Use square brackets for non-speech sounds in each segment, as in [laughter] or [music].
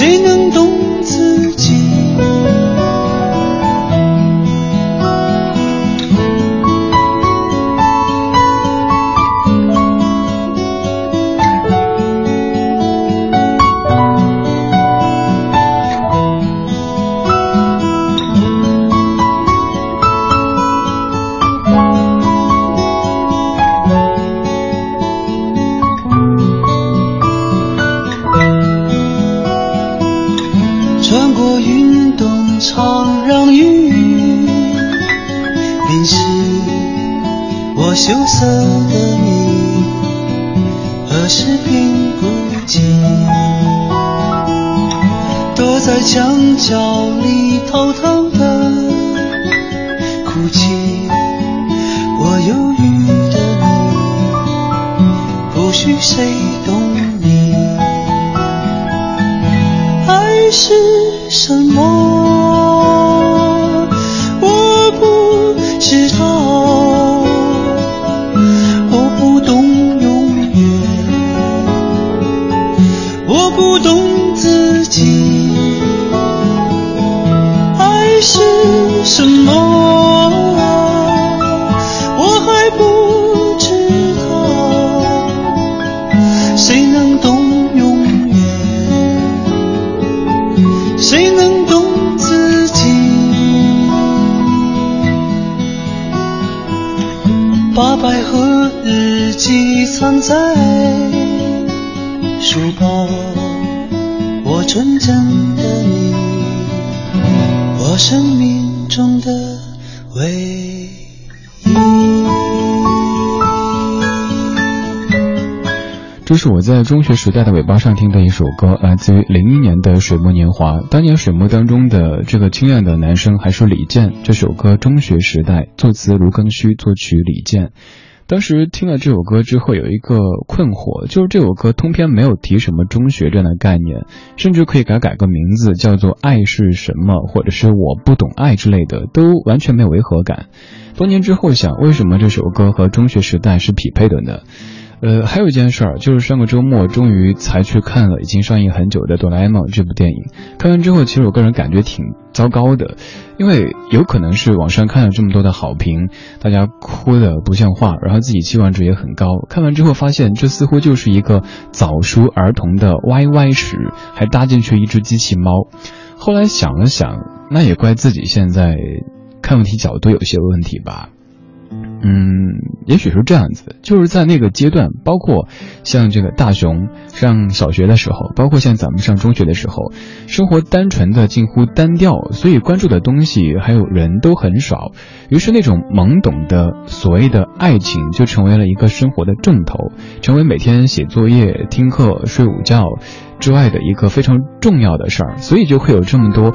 谁能懂自己？这是我在中学时代的尾巴上听的一首歌，来自于零一年的《水木年华》。当年水木当中的这个清艳的男生还是李健。这首歌《中学时代》，作词卢庚戌，作曲李健。当时听了这首歌之后，有一个困惑，就是这首歌通篇没有提什么中学这样的概念，甚至可以改改个名字，叫做“爱是什么”或者是“我不懂爱”之类的，都完全没有违和感。多年之后想，为什么这首歌和中学时代是匹配的呢？呃，还有一件事儿，就是上个周末终于才去看了已经上映很久的《哆啦 A 梦》这部电影。看完之后，其实我个人感觉挺糟糕的，因为有可能是网上看了这么多的好评，大家哭的不像话，然后自己期望值也很高。看完之后发现，这似乎就是一个早熟儿童的 YY 史，还搭进去一只机器猫。后来想了想，那也怪自己现在看问题角度有些问题吧。嗯，也许是这样子，就是在那个阶段，包括像这个大熊上小学的时候，包括像咱们上中学的时候，生活单纯的近乎单调，所以关注的东西还有人都很少，于是那种懵懂的所谓的爱情就成为了一个生活的重头，成为每天写作业、听课、睡午觉之外的一个非常重要的事儿，所以就会有这么多。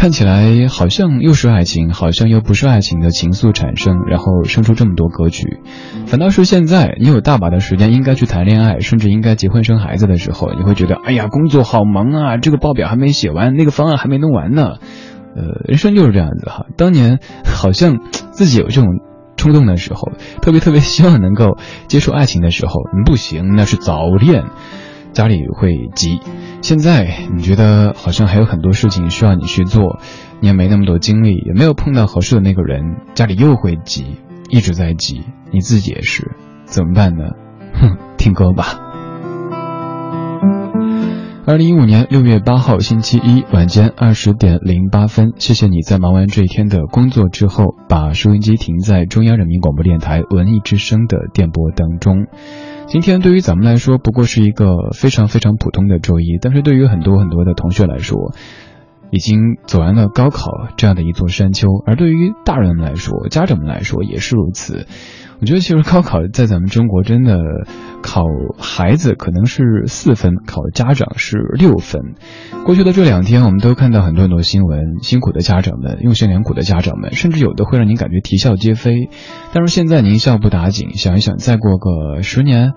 看起来好像又是爱情，好像又不是爱情的情愫产生，然后生出这么多歌曲。反倒是现在，你有大把的时间，应该去谈恋爱，甚至应该结婚生孩子的时候，你会觉得，哎呀，工作好忙啊，这个报表还没写完，那个方案还没弄完呢。呃，人生就是这样子哈。当年好像自己有这种冲动的时候，特别特别希望能够接受爱情的时候，不行，那是早恋。家里会急，现在你觉得好像还有很多事情需要你去做，你也没那么多精力，也没有碰到合适的那个人，家里又会急，一直在急，你自己也是，怎么办呢？哼，[laughs] 听歌吧。二零一五年六月八号星期一晚间二十点零八分，谢谢你在忙完这一天的工作之后，把收音机停在中央人民广播电台文艺之声的电波当中。今天对于咱们来说不过是一个非常非常普通的周一，但是对于很多很多的同学来说，已经走完了高考这样的一座山丘，而对于大人们来说，家长们来说也是如此。我觉得其实高考在咱们中国真的考孩子可能是四分，考家长是六分。过去的这两天，我们都看到很多很多新闻，辛苦的家长们，用心良苦的家长们，甚至有的会让您感觉啼笑皆非。但是现在您笑不打紧，想一想，再过个十年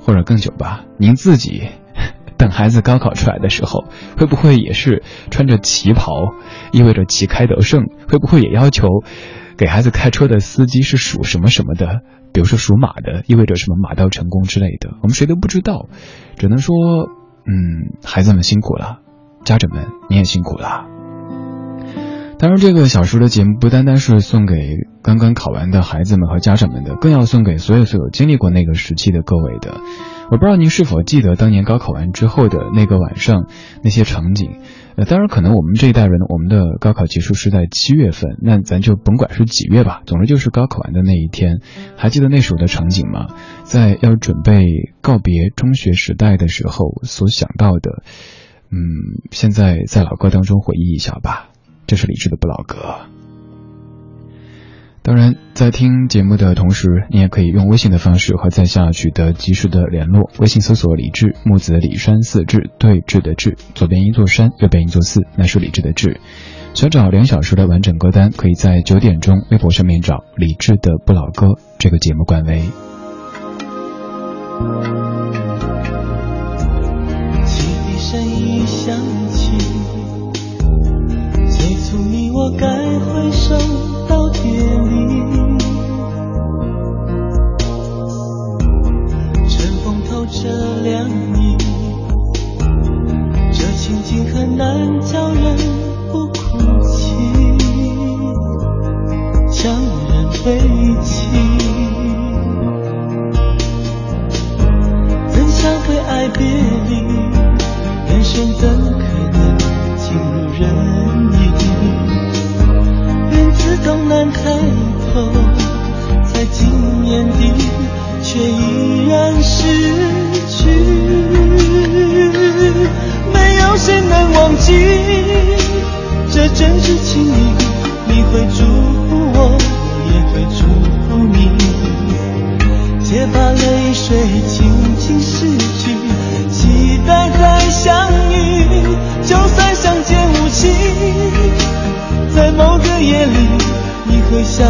或者更久吧，您自己等孩子高考出来的时候，会不会也是穿着旗袍，意味着旗开得胜？会不会也要求？给孩子开车的司机是属什么什么的？比如说属马的，意味着什么马到成功之类的，我们谁都不知道，只能说，嗯，孩子们辛苦了，家长们你也辛苦了。当然，这个小时的节目不单单是送给刚刚考完的孩子们和家长们的，更要送给所有所有经历过那个时期的各位的。我不知道您是否记得当年高考完之后的那个晚上那些场景。呃，当然，可能我们这一代人，我们的高考结束是在七月份，那咱就甭管是几月吧，总之就是高考完的那一天。还记得那时候的场景吗？在要准备告别中学时代的时候所想到的，嗯，现在在老歌当中回忆一下吧。这是李志的不老歌。当然，在听节目的同时，你也可以用微信的方式和在下取得及时的联络。微信搜索“李志木子李山四志对峙的志，左边一座山，右边一座寺，那是李志的志。想找两小时的完整歌单，可以在九点钟微博上面找“李志的不老歌”这个节目官微。汽笛声一响起，催促你我该回首。别离，这凉意，这情景很难叫人不哭泣，将人悲泣。怎想会爱别离，人生怎可能尽如人意？痛难开口，在今年底，却依然是。没有谁能忘记，这真挚情谊。你会祝福我，我也会祝福你。且把泪水轻轻拭去，期待再相遇。就算相见无期，在某个夜里。你会想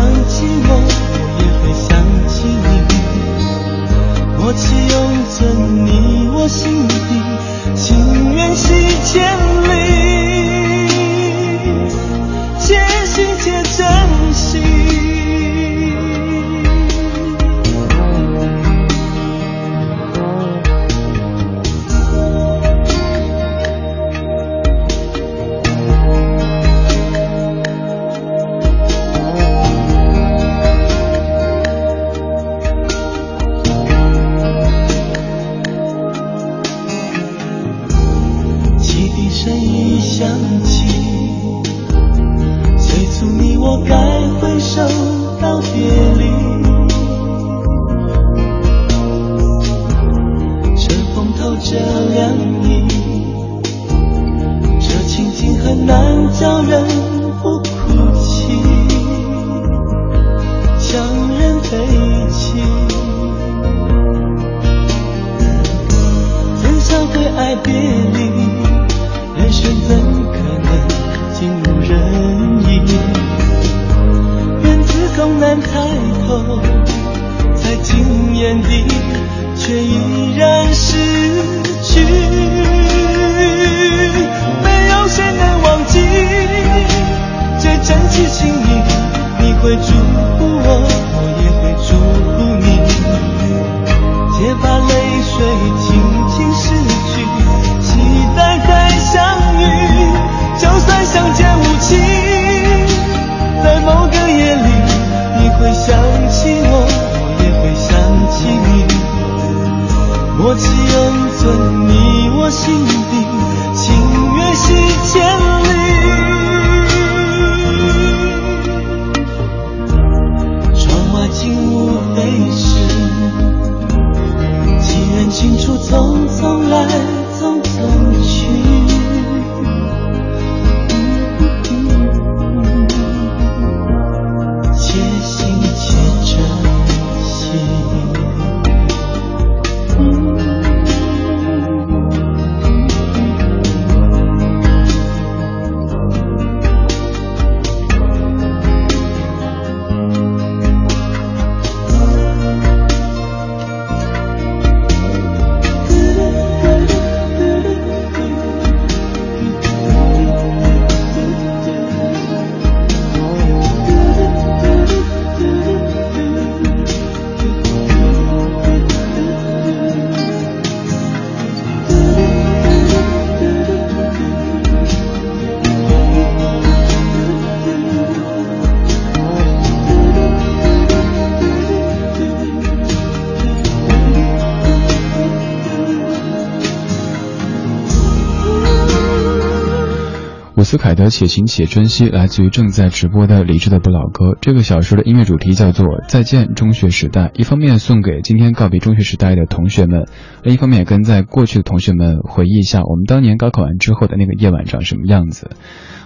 斯凯的《且行且珍惜》来自于正在直播的理智的不老歌。这个小说的音乐主题叫做《再见中学时代》，一方面送给今天告别中学时代的同学们，另一方面也跟在过去的同学们回忆一下我们当年高考完之后的那个夜晚长什么样子。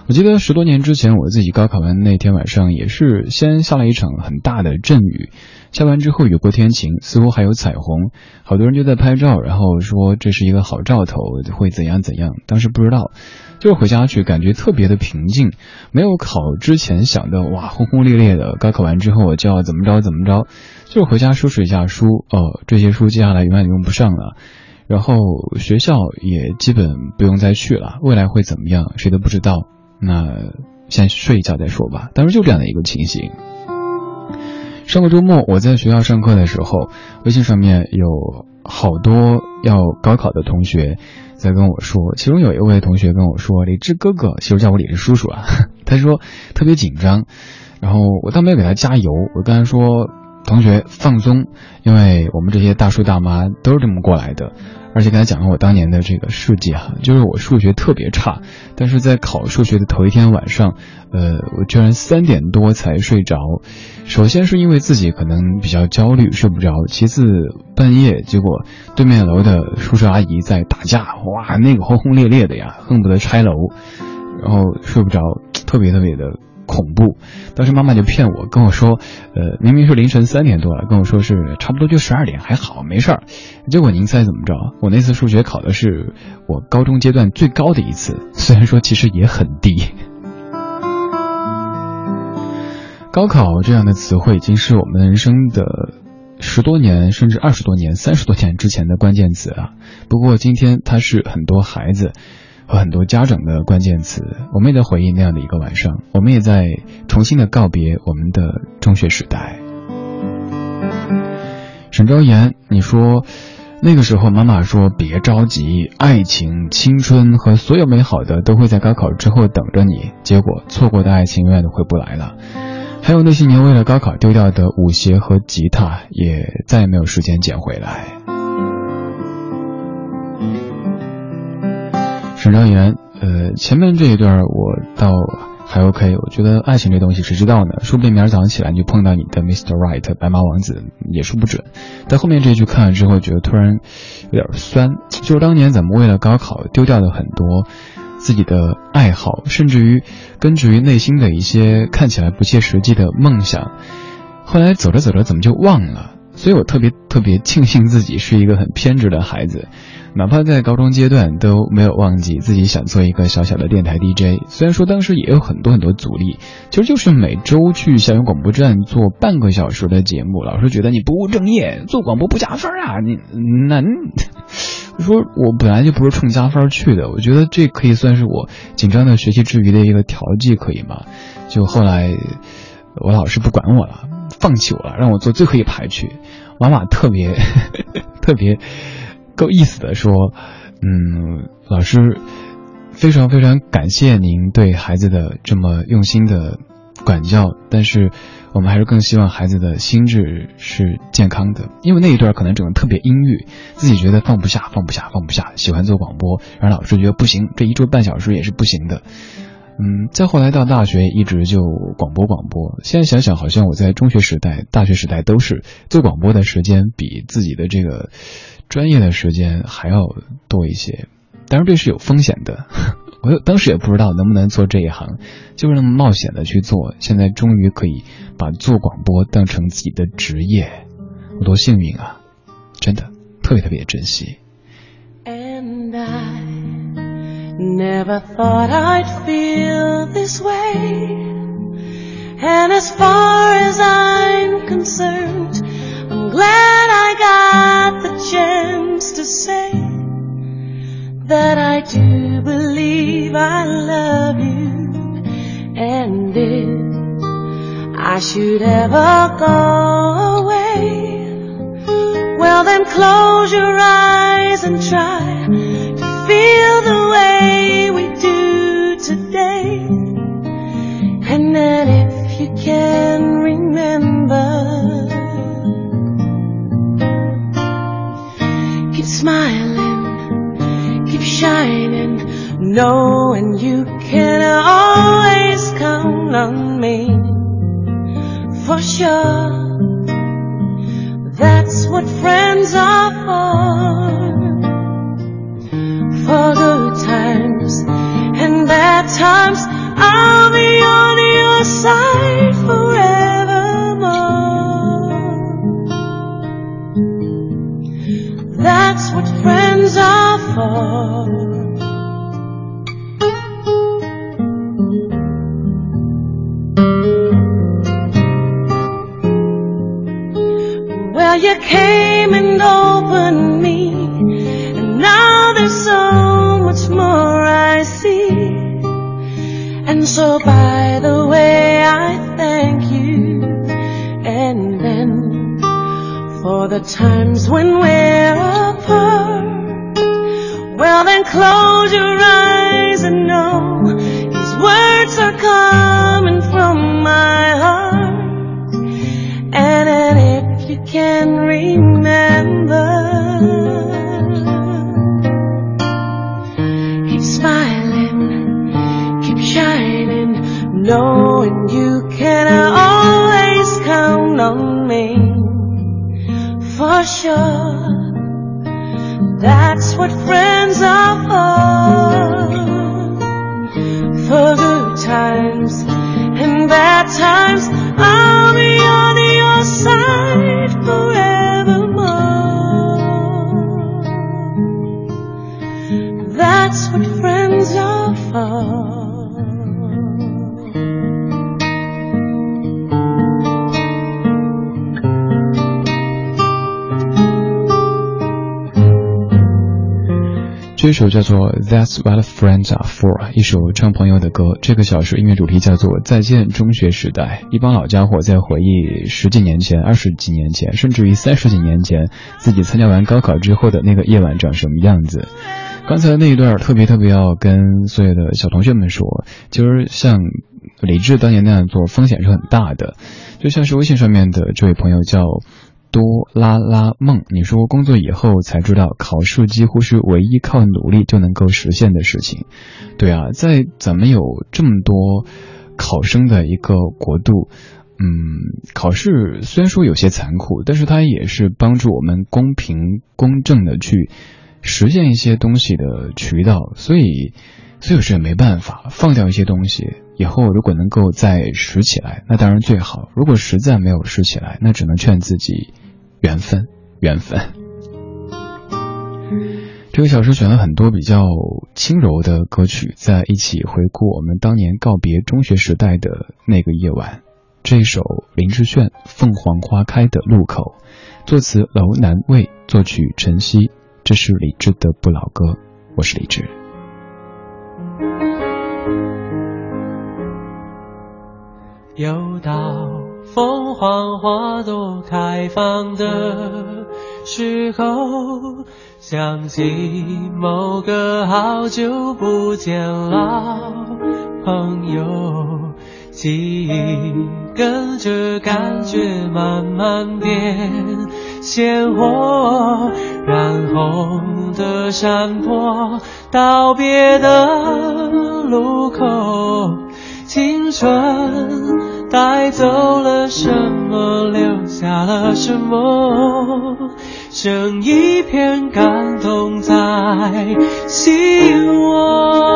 我记得十多年之前，我自己高考完那天晚上，也是先下了一场很大的阵雨，下完之后雨过天晴，似乎还有彩虹，好多人就在拍照，然后说这是一个好兆头，会怎样怎样。当时不知道，就是回家去，感觉特别的平静，没有考之前想的哇轰轰烈烈的，高考完之后我就要怎么着怎么着，就是回家收拾一下书，哦，这些书接下来永远用不上了，然后学校也基本不用再去了，未来会怎么样，谁都不知道。那先睡一觉再说吧。当时就这样的一个情形。上个周末我在学校上课的时候，微信上面有好多要高考的同学在跟我说，其中有一位同学跟我说：“李志哥哥，其实叫我李志叔叔啊。[laughs] ”他说特别紧张，然后我倒没有给他加油，我跟他说：“同学放松，因为我们这些大叔大妈都是这么过来的。”而且跟他讲了我当年的这个事迹哈，就是我数学特别差，但是在考数学的头一天晚上，呃，我居然三点多才睡着。首先是因为自己可能比较焦虑睡不着，其次半夜结果对面楼的叔叔阿姨在打架，哇，那个轰轰烈烈的呀，恨不得拆楼，然后睡不着，特别特别的。恐怖，当时妈妈就骗我，跟我说，呃，明明是凌晨三点多了，跟我说是差不多就十二点，还好没事儿。结果您猜怎么着？我那次数学考的是我高中阶段最高的一次，虽然说其实也很低。[laughs] 高考这样的词汇已经是我们人生的十多年甚至二十多年、三十多年之前的关键词啊。不过今天它是很多孩子。和很多家长的关键词，我们也在回忆那样的一个晚上，我们也在重新的告别我们的中学时代。沈昭言，你说那个时候妈妈说别着急，爱情、青春和所有美好的都会在高考之后等着你，结果错过的爱情永远都回不来了。还有那些年为了高考丢掉的舞鞋和吉他，也再也没有时间捡回来。沈昭言，呃，前面这一段我倒还 OK，我觉得爱情这东西谁知道呢？说不定明儿早上起来你就碰到你的 Mr. Right 白马王子，也说不准。但后面这句看了之后，觉得突然有点酸。就是当年咱们为了高考丢掉了很多自己的爱好，甚至于根植于内心的一些看起来不切实际的梦想，后来走着走着怎么就忘了？所以我特别特别庆幸自己是一个很偏执的孩子。哪怕在高中阶段都没有忘记自己想做一个小小的电台 DJ，虽然说当时也有很多很多阻力，其实就是每周去校园广播站做半个小时的节目，老师觉得你不务正业，做广播不加分啊！你那，说我本来就不是冲加分去的，我觉得这可以算是我紧张的学习之余的一个调剂，可以吗？就后来我老师不管我了，放弃我了，让我坐最后一排去，妈妈特别特别。[laughs] 够意思的说，嗯，老师，非常非常感谢您对孩子的这么用心的管教，但是我们还是更希望孩子的心智是健康的，因为那一段可能整个特别阴郁，自己觉得放不下，放不下，放不下，喜欢做广播，然后老师觉得不行，这一周半小时也是不行的。嗯，再后来到大学，一直就广播广播。现在想想，好像我在中学时代、大学时代都是做广播的时间比自己的这个专业的时间还要多一些。当然这是有风险的，[laughs] 我当时也不知道能不能做这一行，就是那么冒险的去做。现在终于可以把做广播当成自己的职业，我多幸运啊！真的特别特别珍惜。Never thought I'd feel this way. And as far as I'm concerned, I'm glad I got the chance to say that I do believe I love you. And if I should ever go away, well then close your eyes and try feel the way we do today. And then if you can remember, keep smiling, keep shining, knowing you That's what friends are for. 这首叫做《That's What Friends Are For》，一首唱朋友的歌。这个小时音乐主题叫做《再见中学时代》。一帮老家伙在回忆十几年前、二十几年前，甚至于三十几年前，自己参加完高考之后的那个夜晚长什么样子。刚才那一段特别特别要跟所有的小同学们说，就是像李志当年那样做，风险是很大的。就像是微信上面的这位朋友叫。多拉拉梦，你说工作以后才知道，考试几乎是唯一靠努力就能够实现的事情。对啊，在咱们有这么多考生的一个国度，嗯，考试虽然说有些残酷，但是它也是帮助我们公平公正的去实现一些东西的渠道。所以，所以有时也没办法放掉一些东西。以后如果能够再拾起来，那当然最好。如果实在没有拾起来，那只能劝自己。缘分，缘分。这个小时选了很多比较轻柔的歌曲，在一起回顾我们当年告别中学时代的那个夜晚。这首林志炫《凤凰花开的路口》，作词楼南卫，作曲陈曦。这是李志的不老歌，我是李志。又到凤凰花朵开放的时候，想起某个好久不见老朋友，记忆跟着感觉慢慢变鲜活，染红的山坡，道别的路口。青春带走了什么，留下了什么？剩一片感动在心窝。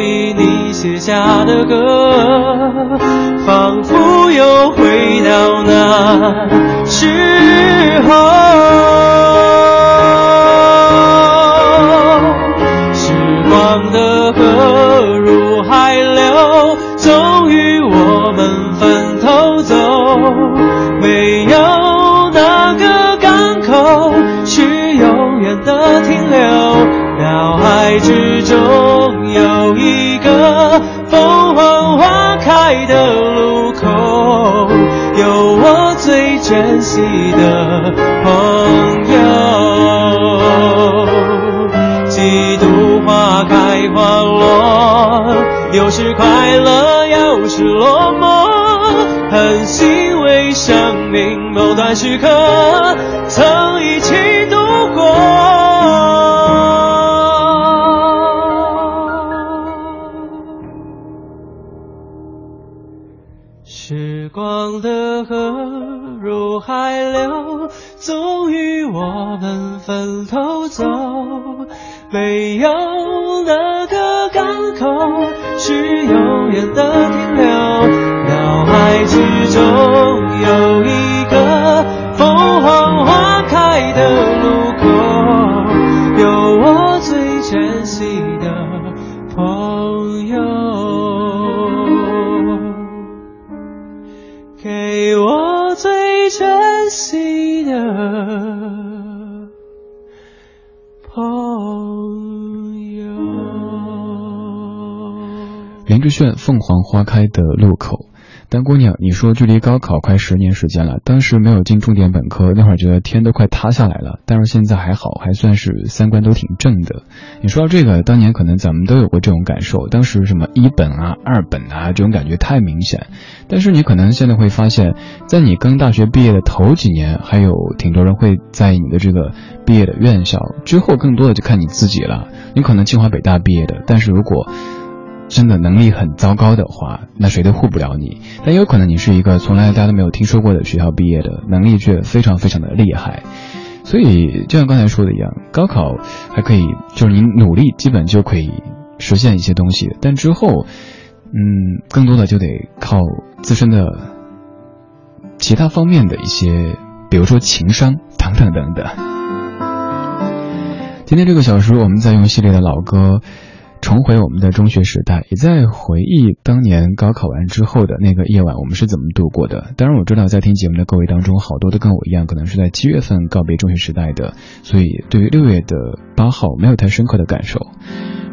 起你写下的歌，仿佛又回到那时有时快乐，有时落寞，很欣慰生命某段时刻曾一起度过。时光的河入海流，终于我们分头走。没有哪个港口是永远的停留。脑海之中有一个凤凰花开的路口，有我最珍惜的朋友，给我最珍惜的朋林志炫《凤凰花开的路口》。丹姑娘，你说距离高考快十年时间了，当时没有进重点本科，那会儿觉得天都快塌下来了，但是现在还好，还算是三观都挺正的。你说到这个，当年可能咱们都有过这种感受，当时什么一本啊、二本啊，这种感觉太明显。但是你可能现在会发现，在你刚大学毕业的头几年，还有挺多人会在意你的这个毕业的院校，之后更多的就看你自己了。你可能清华北大毕业的，但是如果真的能力很糟糕的话，那谁都护不了你。但也有可能你是一个从来大家都没有听说过的学校毕业的，能力却非常非常的厉害。所以就像刚才说的一样，高考还可以，就是你努力基本就可以实现一些东西，但之后，嗯，更多的就得靠自身的其他方面的一些，比如说情商等等等等。今天这个小时，我们在用系列的老歌。重回我们的中学时代，也在回忆当年高考完之后的那个夜晚，我们是怎么度过的。当然，我知道在听节目的各位当中，好多都跟我一样，可能是在七月份告别中学时代的，所以对于六月的八号没有太深刻的感受。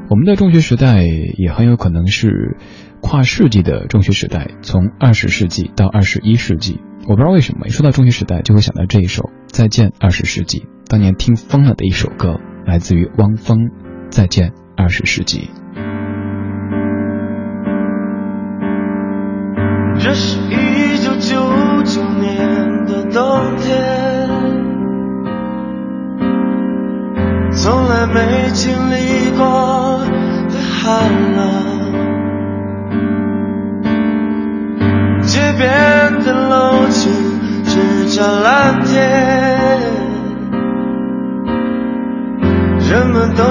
我们的中学时代也很有可能是跨世纪的中学时代，从二十世纪到二十一世纪。我不知道为什么一说到中学时代，就会想到这一首《再见二十世纪》，当年听疯了的一首歌，来自于汪峰，《再见》。二十世纪，这是一九九九年的冬天，从来没经历过的寒冷，街边的楼梯只照蓝天。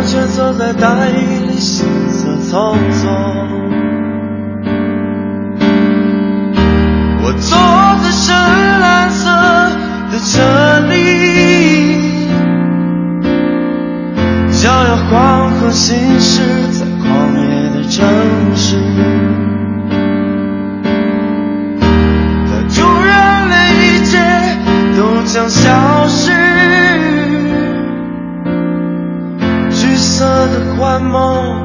们都蜷缩在大雨里，行色匆匆。我坐在深蓝色的车里，想要黄河行驶在旷野的城市。他突然，连一切都将消幻梦，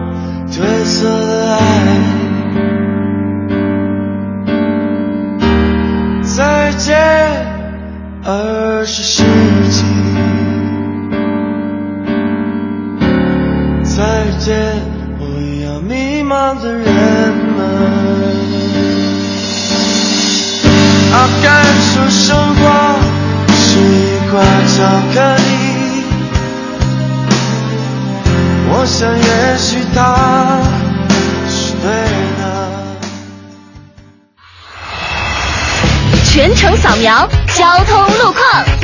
褪色的爱。再见，二十世纪。再见，我要迷茫的人们。啊，感受生活是一块巧克力。我想，也许他是对的。全程扫描交通路况。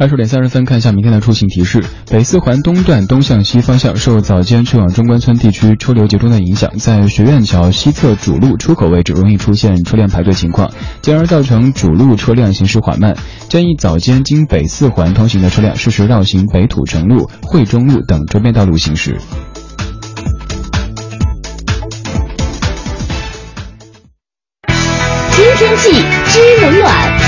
二十点三十分，看一下明天的出行提示：北四环东段东向西方向受早间去往中关村地区车流集中的影响，在学院桥西侧主路出口位置容易出现车辆排队情况，进而造成主路车辆行驶缓慢。建议早间经北四环通行的车辆适时绕行北土城路、惠中路等周边道路行驶。知天气知冷暖。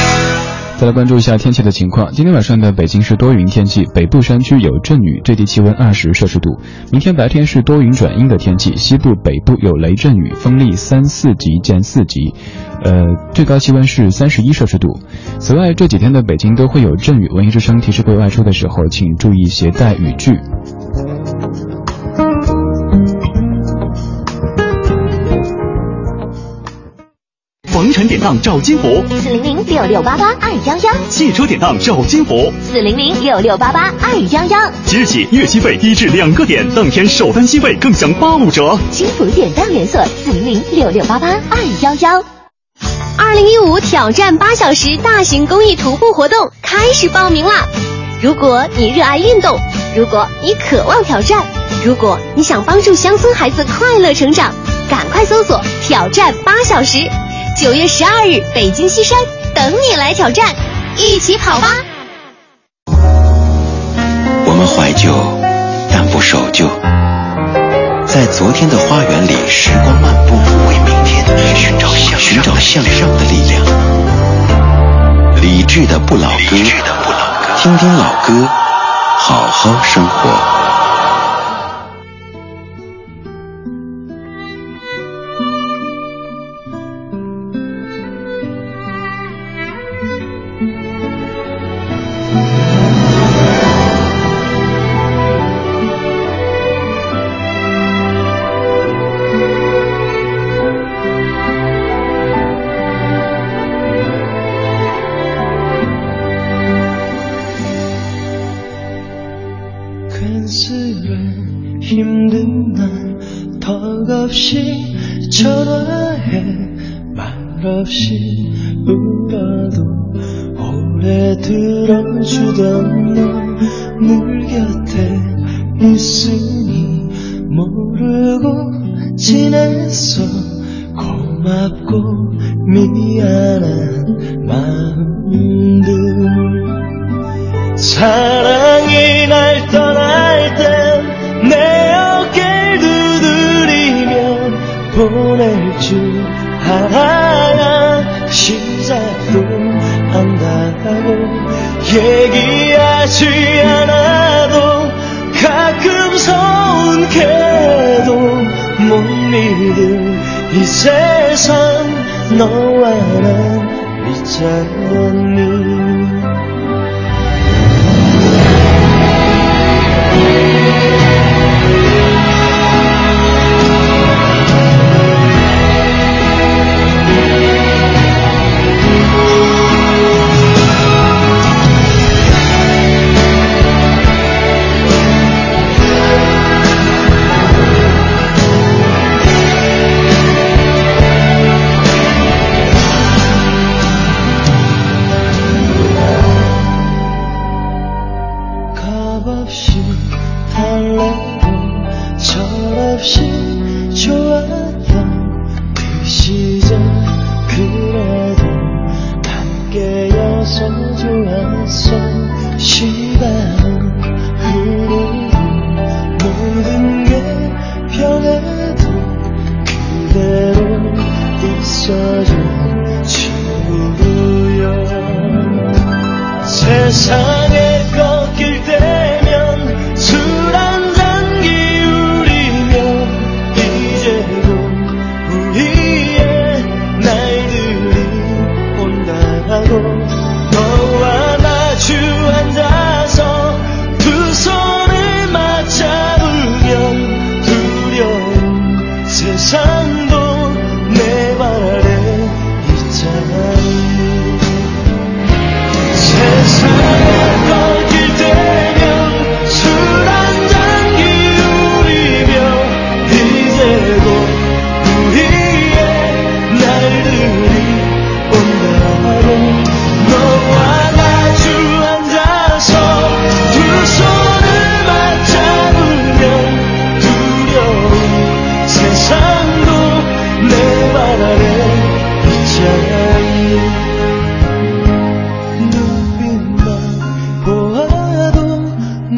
再来关注一下天气的情况。今天晚上的北京是多云天气，北部山区有阵雨，最低气温二十摄氏度。明天白天是多云转阴的天气，西部、北部有雷阵雨，风力三四级见四级，呃，最高气温是三十一摄氏度。此外，这几天的北京都会有阵雨，文艺之声提示各位外出的时候，请注意携带雨具。房产典当找金福，四零零六六八八二幺幺；汽车典当找金福，四零零六六八八二幺幺。即日起，月息费低至两个点，当天首单息费更享八五折。金福典当连锁，四零零六六八八二幺幺。二零一五挑战八小时大型公益徒步活动开始报名啦！如果你热爱运动，如果你渴望挑战，如果你想帮助乡村孩子快乐成长，赶快搜索“挑战八小时”。九月十二日，北京西山等你来挑战，一起跑吧！我们怀旧，但不守旧，在昨天的花园里时光漫步，为明天寻找向寻找向上的力量。理智的不老歌，听听老歌，好好生活。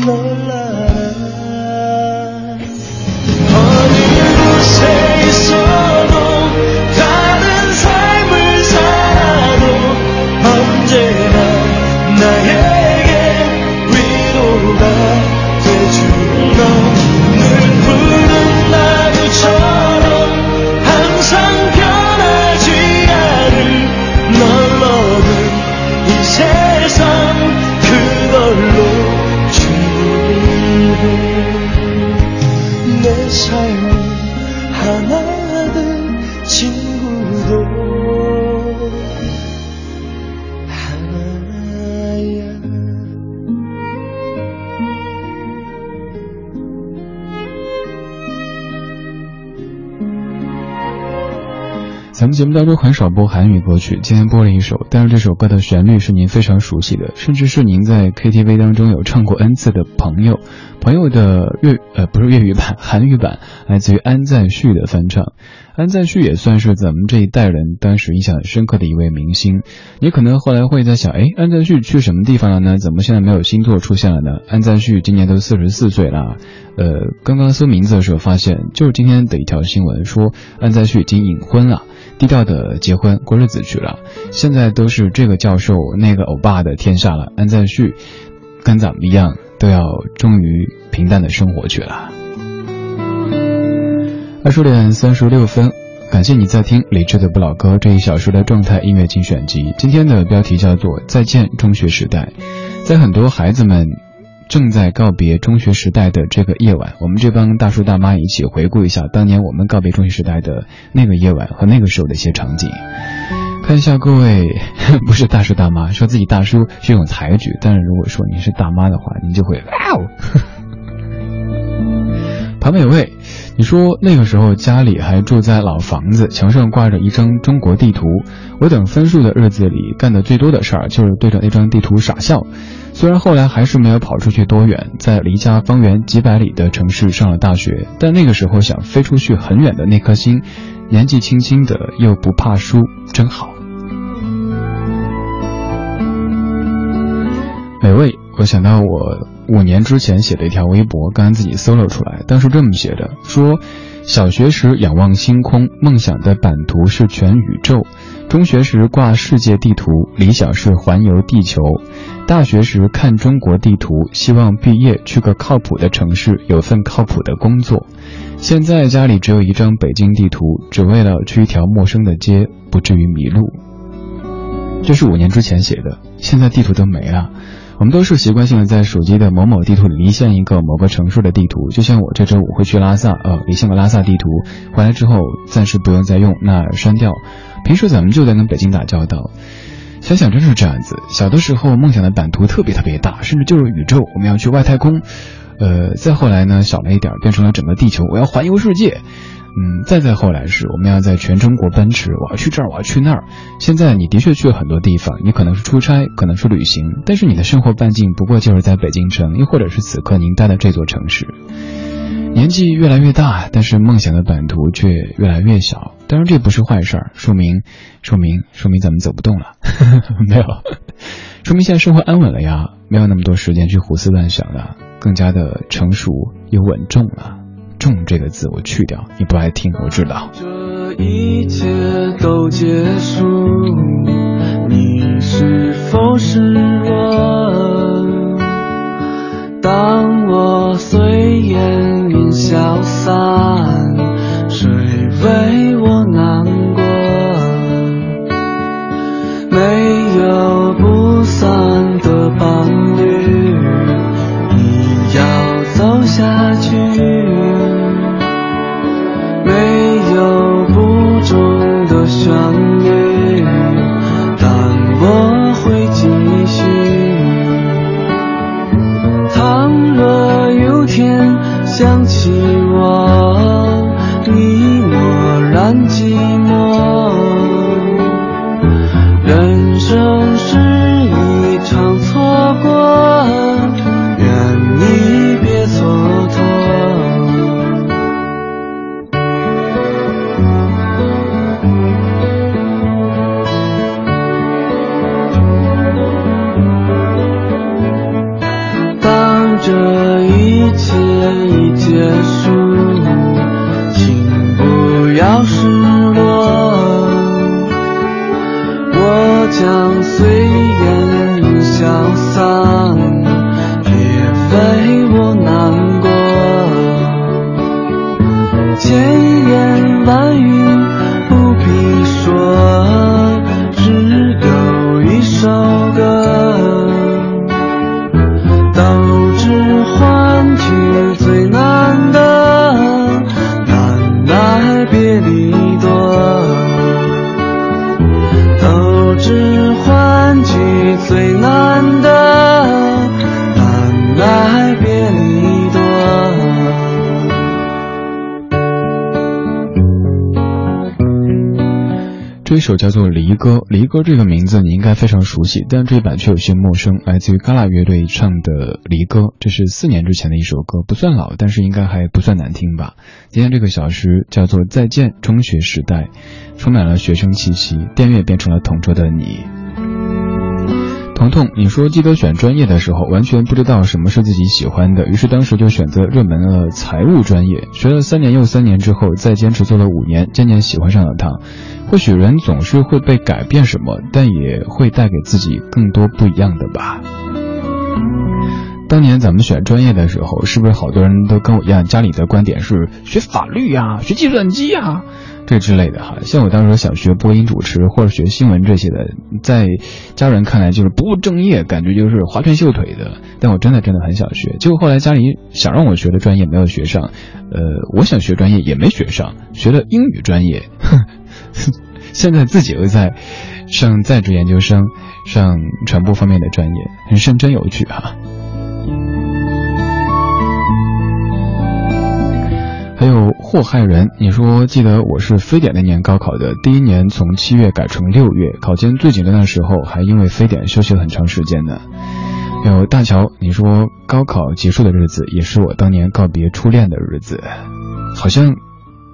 没了。咱们节目当中很少播韩语歌曲，今天播了一首，但是这首歌的旋律是您非常熟悉的，甚至是您在 KTV 当中有唱过 N 次的朋友。朋友的粤呃不是粤语版，韩语版来自于安在旭的翻唱。安在旭也算是咱们这一代人当时印象很深刻的一位明星。你可能后来会在想，哎，安在旭去什么地方了呢？怎么现在没有新作出现了呢？安在旭今年都四十四岁了。呃，刚刚搜名字的时候发现，就是今天的一条新闻说，安在旭已经隐婚了，低调的结婚过日子去了。现在都是这个教授那个欧巴的天下了，安在旭跟咱们一样，都要忠于平淡的生活去了。二十点三十六分，感谢你在听理智的不老歌这一小时的状态音乐精选集。今天的标题叫做《再见中学时代》。在很多孩子们正在告别中学时代的这个夜晚，我们这帮大叔大妈一起回顾一下当年我们告别中学时代的那个夜晚和那个时候的一些场景。看一下各位，不是大叔大妈，说自己大叔是种抬举，但是如果说您是大妈的话，您就会哇哦。庞美味。你说那个时候家里还住在老房子，墙上挂着一张中国地图。我等分数的日子里干的最多的事儿就是对着那张地图傻笑。虽然后来还是没有跑出去多远，在离家方圆几百里的城市上了大学，但那个时候想飞出去很远的那颗心，年纪轻轻的又不怕输，真好。美味，我想到我。五年之前写的一条微博，刚刚自己搜了出来。当时这么写的：说，小学时仰望星空，梦想的版图是全宇宙；中学时挂世界地图，理想是环游地球；大学时看中国地图，希望毕业去个靠谱的城市，有份靠谱的工作；现在家里只有一张北京地图，只为了去一条陌生的街，不至于迷路。这是五年之前写的，现在地图都没了。我们都是习惯性的在手机的某某地图里离线一个某个城市的地图，就像我这周五会去拉萨，呃，离线个拉萨地图，回来之后暂时不用再用，那删掉。平时咱们就在跟北京打交道，想想真是这样子。小的时候梦想的版图特别特别大，甚至就是宇宙，我们要去外太空。呃，再后来呢，小了一点，变成了整个地球，我要环游世界。嗯，再再后来是我们要在全中国奔驰，我要去这儿，我要去那儿。现在你的确去了很多地方，你可能是出差，可能是旅行，但是你的生活半径不过就是在北京城，又或者是此刻您待的这座城市。年纪越来越大，但是梦想的版图却越来越小。当然这不是坏事儿，说明，说明，说明咱们走不动了。[laughs] 没有，说明现在生活安稳了呀，没有那么多时间去胡思乱想了，更加的成熟又稳重了。重这个字我去掉，你不爱听，我知道。这一切都结束，你是否失落？当我随烟云消散，谁为 see say 首叫做《离歌》，《离歌》这个名字你应该非常熟悉，但这一版却有些陌生。来自于嘎啦乐队唱的《离歌》，这是四年之前的一首歌，不算老，但是应该还不算难听吧。今天这个小时叫做《再见中学时代》，充满了学生气息，电乐变成了同桌的你。彤彤，你说记得选专业的时候，完全不知道什么是自己喜欢的，于是当时就选择热门的财务专业，学了三年又三年之后，再坚持做了五年，渐渐喜欢上了它。或许人总是会被改变什么，但也会带给自己更多不一样的吧。当年咱们选专业的时候，是不是好多人都跟我一样，家里的观点是学法律呀，学计算机呀？这之类的哈，像我当时想学播音主持或者学新闻这些的，在家人看来就是不务正业，感觉就是花拳绣腿的。但我真的真的很想学，结果后来家里想让我学的专业没有学上，呃，我想学专业也没学上，学了英语专业，[laughs] 现在自己又在上在职研究生，上传播方面的专业，人生真有趣哈。还有祸害人，你说记得我是非典那年高考的，第一年从七月改成六月，考前最紧张的时候还因为非典休息了很长时间呢。有大乔，你说高考结束的日子也是我当年告别初恋的日子，好像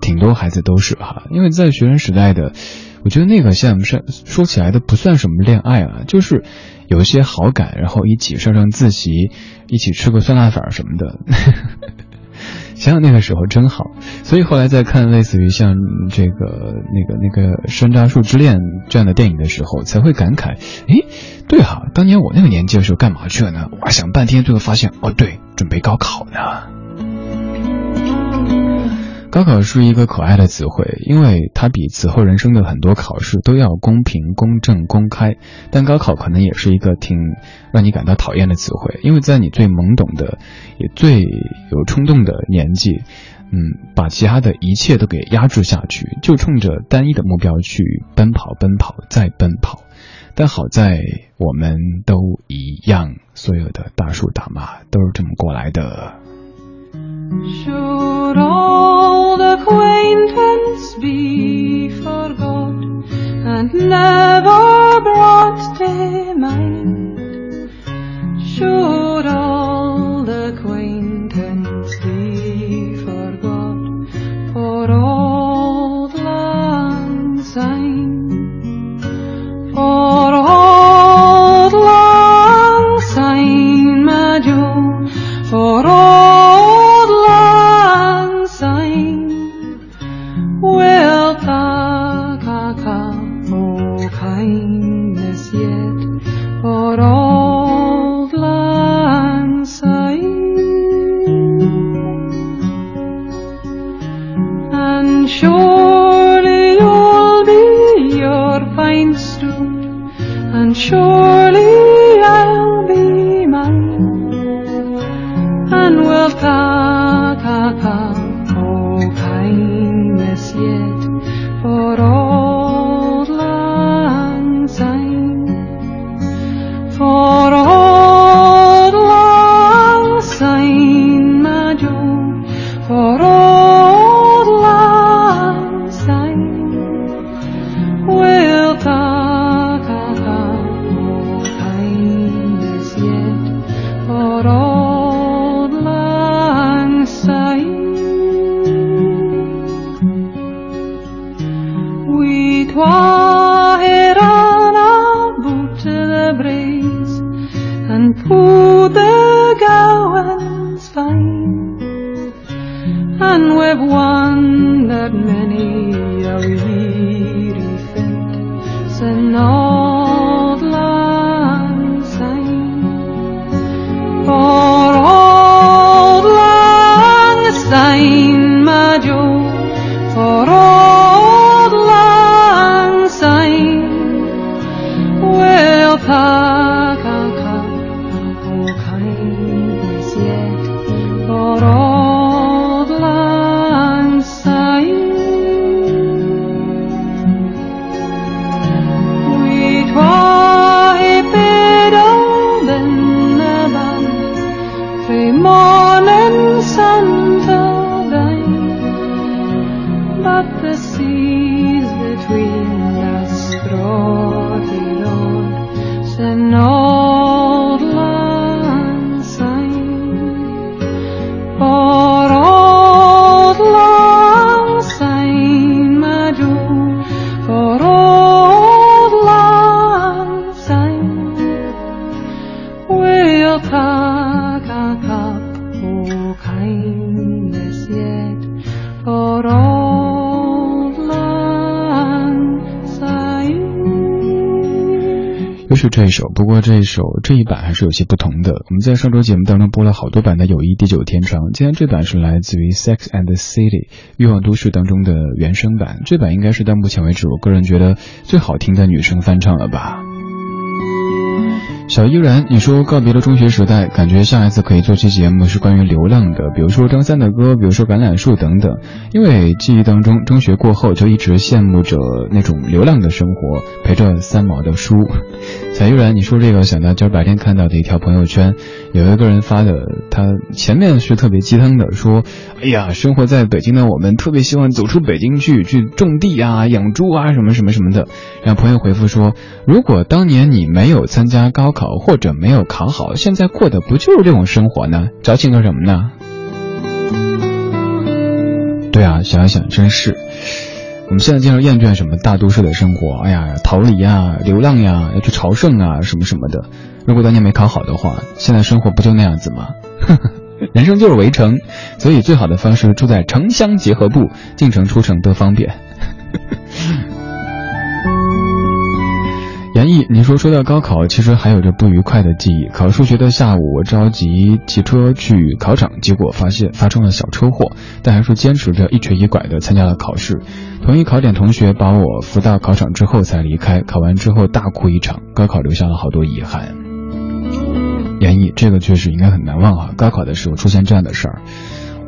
挺多孩子都是哈，因为在学生时代的，我觉得那个像说起来的不算什么恋爱啊，就是有一些好感，然后一起上上自习，一起吃个酸辣粉什么的。[laughs] 想想那个时候真好，所以后来在看类似于像这个那个那个《山楂树之恋》这样的电影的时候，才会感慨，诶，对哈，当年我那个年纪的时候干嘛去了呢？我还想半天，最后发现，哦，对，准备高考呢。高考是一个可爱的词汇，因为它比此后人生的很多考试都要公平、公正、公开。但高考可能也是一个挺让你感到讨厌的词汇，因为在你最懵懂的、也最有冲动的年纪，嗯，把其他的一切都给压制下去，就冲着单一的目标去奔跑、奔跑再奔跑。但好在我们都一样，所有的大叔大妈都是这么过来的。Should old acquaintance be forgot and never brought to mind? 是这一首，不过这一首这一版还是有些不同的。我们在上周节目当中播了好多版的《友谊地久天长》，今天这版是来自于《Sex and City》欲望都市当中的原声版，这版应该是到目前为止我个人觉得最好听的女生翻唱了吧。小依然，你说告别了中学时代，感觉下一次可以做期节目是关于流浪的，比如说张三的歌，比如说橄榄树等等。因为记忆当中，中学过后就一直羡慕着那种流浪的生活，陪着三毛的书。小依然，你说这个，想到今儿白天看到的一条朋友圈，有一个人发的，他前面是特别鸡汤的，说，哎呀，生活在北京的我们特别希望走出北京去，去种地啊，养猪啊，什么什么什么的。然后朋友回复说，如果当年你没有参加高考或者没有考好，现在过的不就是这种生活呢？矫情个什么呢？对啊，想一想真是。我们现在经常厌倦什么大都市的生活，哎呀，逃离呀，流浪呀，要去朝圣啊，什么什么的。如果当年没考好的话，现在生活不就那样子吗？[laughs] 人生就是围城，所以最好的方式住在城乡结合部，进城出城都方便。严毅，你说说到高考，其实还有着不愉快的记忆。考数学的下午，我着急骑车去考场，结果发现发生了小车祸，但还是坚持着一瘸一拐的参加了考试。同一考点同学把我扶到考场之后才离开，考完之后大哭一场。高考留下了好多遗憾。严毅，这个确实应该很难忘啊！高考的时候出现这样的事儿，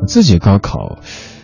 我自己高考。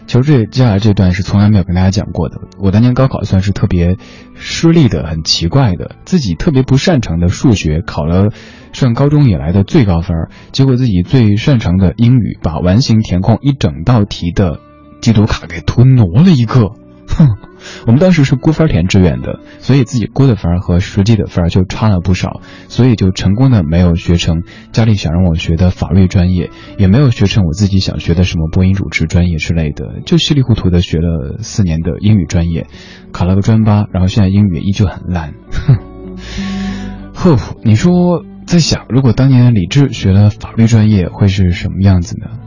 其实这接下来这段是从来没有跟大家讲过的。我当年高考算是特别失利的，很奇怪的，自己特别不擅长的数学考了上高中以来的最高分，结果自己最擅长的英语把完形填空一整道题的机读卡给吞挪了一个。哼，我们当时是估分填志愿的，所以自己估的分和实际的分就差了不少，所以就成功的没有学成家里想让我学的法律专业，也没有学成我自己想学的什么播音主持专业之类的，就稀里糊涂的学了四年的英语专业，考了个专八，然后现在英语依旧很烂。哼，呵，你说在想，如果当年李智学了法律专业会是什么样子呢？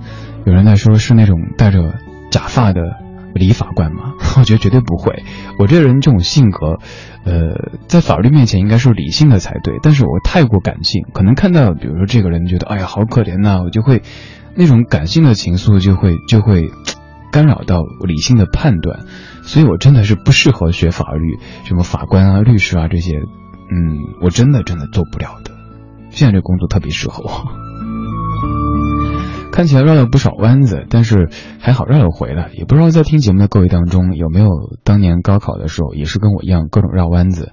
有人在说是那种戴着假发的。理法官吗？[laughs] 我觉得绝对不会。我这人这种性格，呃，在法律面前应该是理性的才对。但是我太过感性，可能看到比如说这个人觉得哎呀好可怜呐，我就会那种感性的情愫就会就会 [tsk] 干扰到理性的判断。所以我真的是不适合学法律，什么法官啊、律师啊这些，嗯，我真的真的做不了的。现在这工作特别适合我。看起来绕了不少弯子，但是还好绕了回来。也不知道在听节目的各位当中有没有当年高考的时候也是跟我一样各种绕弯子，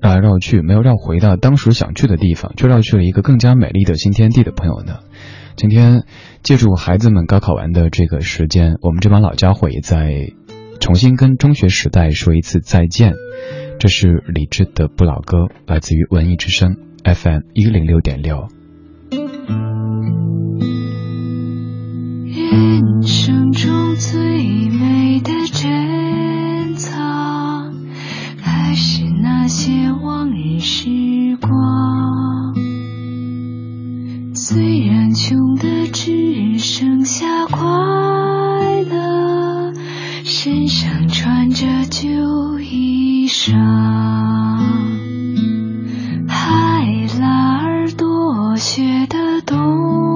绕来绕去没有绕回到当时想去的地方，却绕去了一个更加美丽的新天地的朋友呢？今天借助孩子们高考完的这个时间，我们这帮老家伙也在重新跟中学时代说一次再见。这是李志的不老歌，来自于文艺之声 FM 一零六点六。人生中最美的珍藏，还是那些往日时光。虽然穷的只剩下快乐，身上穿着旧衣裳。海拉尔多雪的冬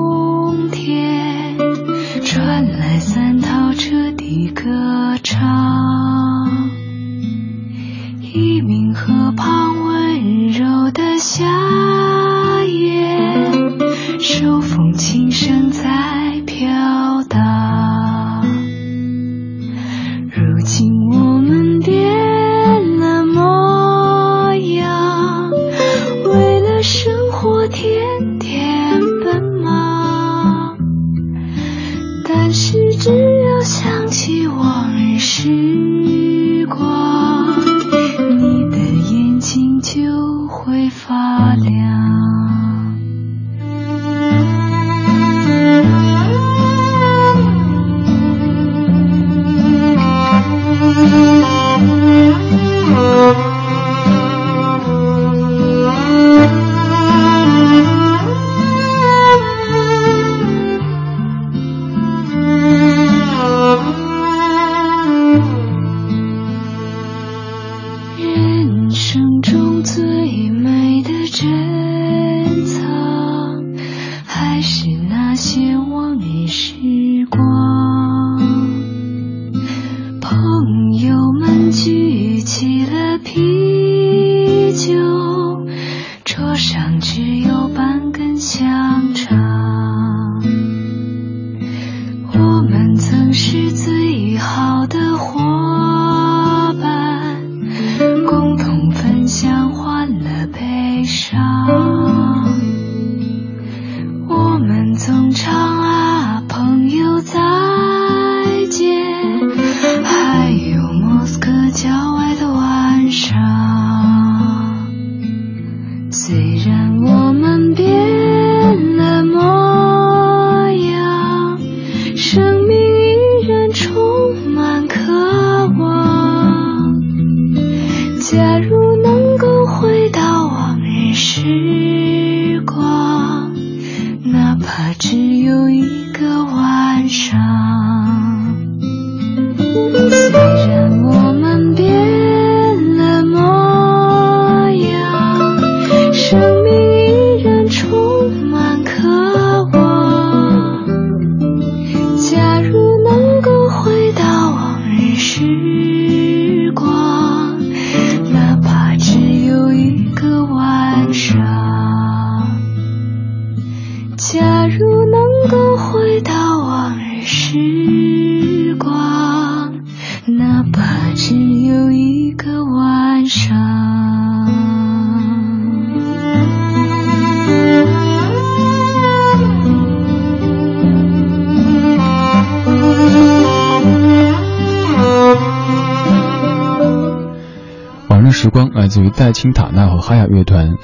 自于戴青塔纳和哈雅乐团。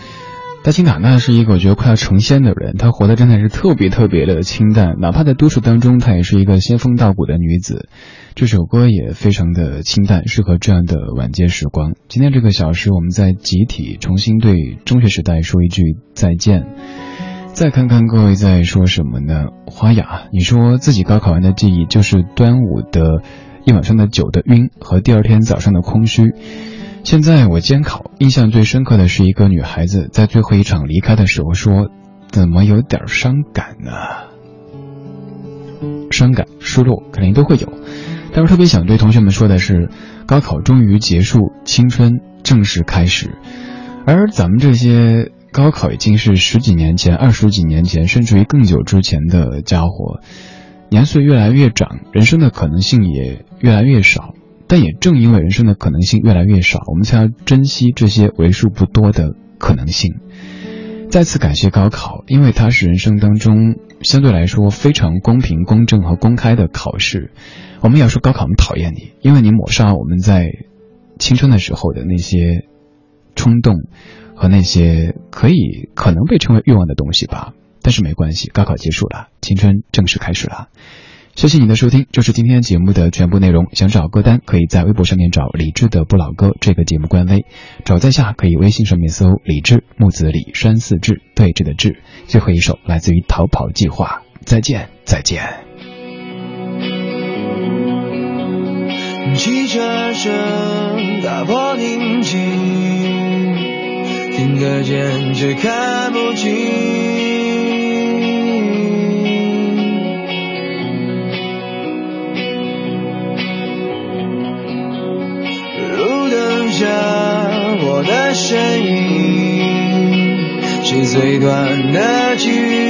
戴青塔纳是一个我觉得快要成仙的人，她活的真的是特别特别的清淡，哪怕在都市当中，她也是一个仙风道骨的女子。这首歌也非常的清淡，适合这样的晚间时光。今天这个小时，我们在集体重新对中学时代说一句再见。再看看各位在说什么呢？花雅，你说自己高考完的记忆就是端午的一晚上的酒的晕和第二天早上的空虚。现在我监考，印象最深刻的是一个女孩子在最后一场离开的时候说：“怎么有点伤感呢？”伤感、失落肯定都会有，但是特别想对同学们说的是，高考终于结束，青春正式开始。而咱们这些高考已经是十几年前、二十几年前，甚至于更久之前的家伙，年岁越来越长，人生的可能性也越来越少。但也正因为人生的可能性越来越少，我们才要珍惜这些为数不多的可能性。再次感谢高考，因为它是人生当中相对来说非常公平、公正和公开的考试。我们要说高考，我们讨厌你，因为你抹杀我们在青春的时候的那些冲动和那些可以可能被称为欲望的东西吧。但是没关系，高考结束了，青春正式开始了。谢谢你的收听，这是今天节目的全部内容。想找歌单，可以在微博上面找李志的不老歌这个节目官微，找在下可以微信上面搜李志木子李山寺志对峙的志。最后一首来自于逃跑计划，再见再见。汽车声打破宁静，听得见却看不清。的身影，是最短的距离，